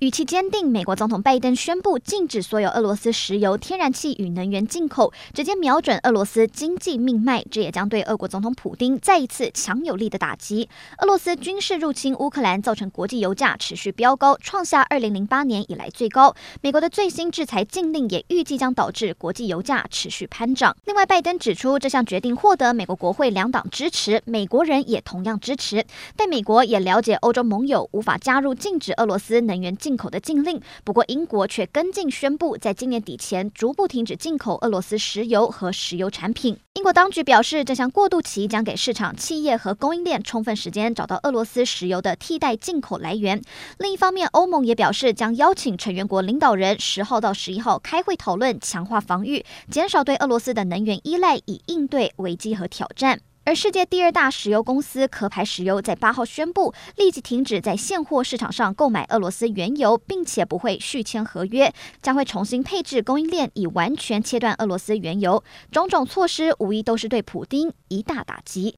语气坚定，美国总统拜登宣布禁止所有俄罗斯石油、天然气与能源进口，直接瞄准俄罗斯经济命脉。这也将对俄国总统普丁再一次强有力的打击。俄罗斯军事入侵乌克兰，造成国际油价持续飙高，创下二零零八年以来最高。美国的最新制裁禁令也预计将导致国际油价持续攀涨。另外，拜登指出，这项决定获得美国国会两党支持，美国人也同样支持。但美国也了解欧洲盟友无法加入禁止俄罗斯能源进。进口的禁令，不过英国却跟进宣布，在今年底前逐步停止进口俄罗斯石油和石油产品。英国当局表示，这项过渡期将给市场、企业和供应链充分时间找到俄罗斯石油的替代进口来源。另一方面，欧盟也表示将邀请成员国领导人十号到十一号开会讨论强化防御，减少对俄罗斯的能源依赖，以应对危机和挑战。而世界第二大石油公司壳牌石油在八号宣布，立即停止在现货市场上购买俄罗斯原油，并且不会续签合约，将会重新配置供应链，以完全切断俄罗斯原油。种种措施无疑都是对普丁一大打击。